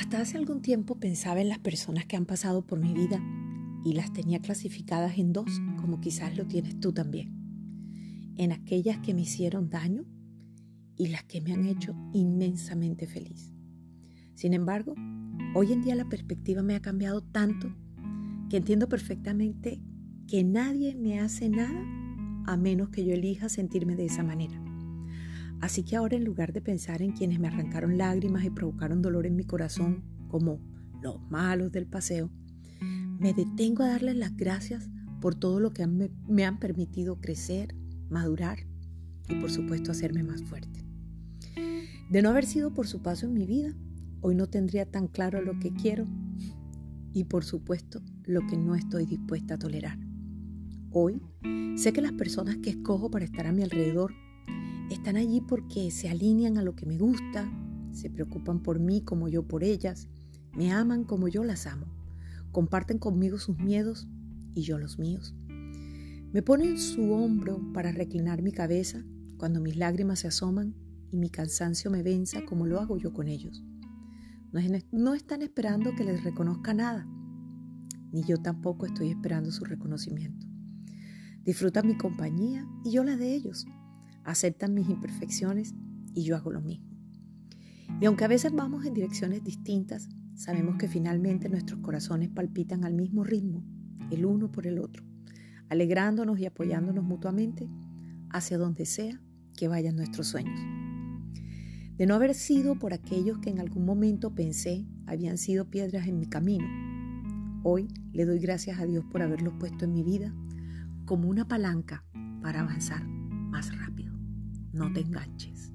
Hasta hace algún tiempo pensaba en las personas que han pasado por mi vida y las tenía clasificadas en dos, como quizás lo tienes tú también. En aquellas que me hicieron daño y las que me han hecho inmensamente feliz. Sin embargo, hoy en día la perspectiva me ha cambiado tanto que entiendo perfectamente que nadie me hace nada a menos que yo elija sentirme de esa manera. Así que ahora en lugar de pensar en quienes me arrancaron lágrimas y provocaron dolor en mi corazón, como los malos del paseo, me detengo a darles las gracias por todo lo que me han permitido crecer, madurar y por supuesto hacerme más fuerte. De no haber sido por su paso en mi vida, hoy no tendría tan claro lo que quiero y por supuesto lo que no estoy dispuesta a tolerar. Hoy sé que las personas que escojo para estar a mi alrededor están allí porque se alinean a lo que me gusta, se preocupan por mí como yo por ellas, me aman como yo las amo, comparten conmigo sus miedos y yo los míos. Me ponen su hombro para reclinar mi cabeza cuando mis lágrimas se asoman y mi cansancio me venza como lo hago yo con ellos. No, están esperando que les reconozca nada, ni yo tampoco estoy esperando su reconocimiento. Disfrutan mi compañía y yo la de ellos aceptan mis imperfecciones y yo hago lo mismo. Y aunque a veces vamos en direcciones distintas, sabemos que finalmente nuestros corazones palpitan al mismo ritmo, el uno por el otro, alegrándonos y apoyándonos mutuamente hacia donde sea que vayan nuestros sueños. De no haber sido por aquellos que en algún momento pensé habían sido piedras en mi camino, hoy le doy gracias a Dios por haberlos puesto en mi vida como una palanca para avanzar más rápido no te enganches.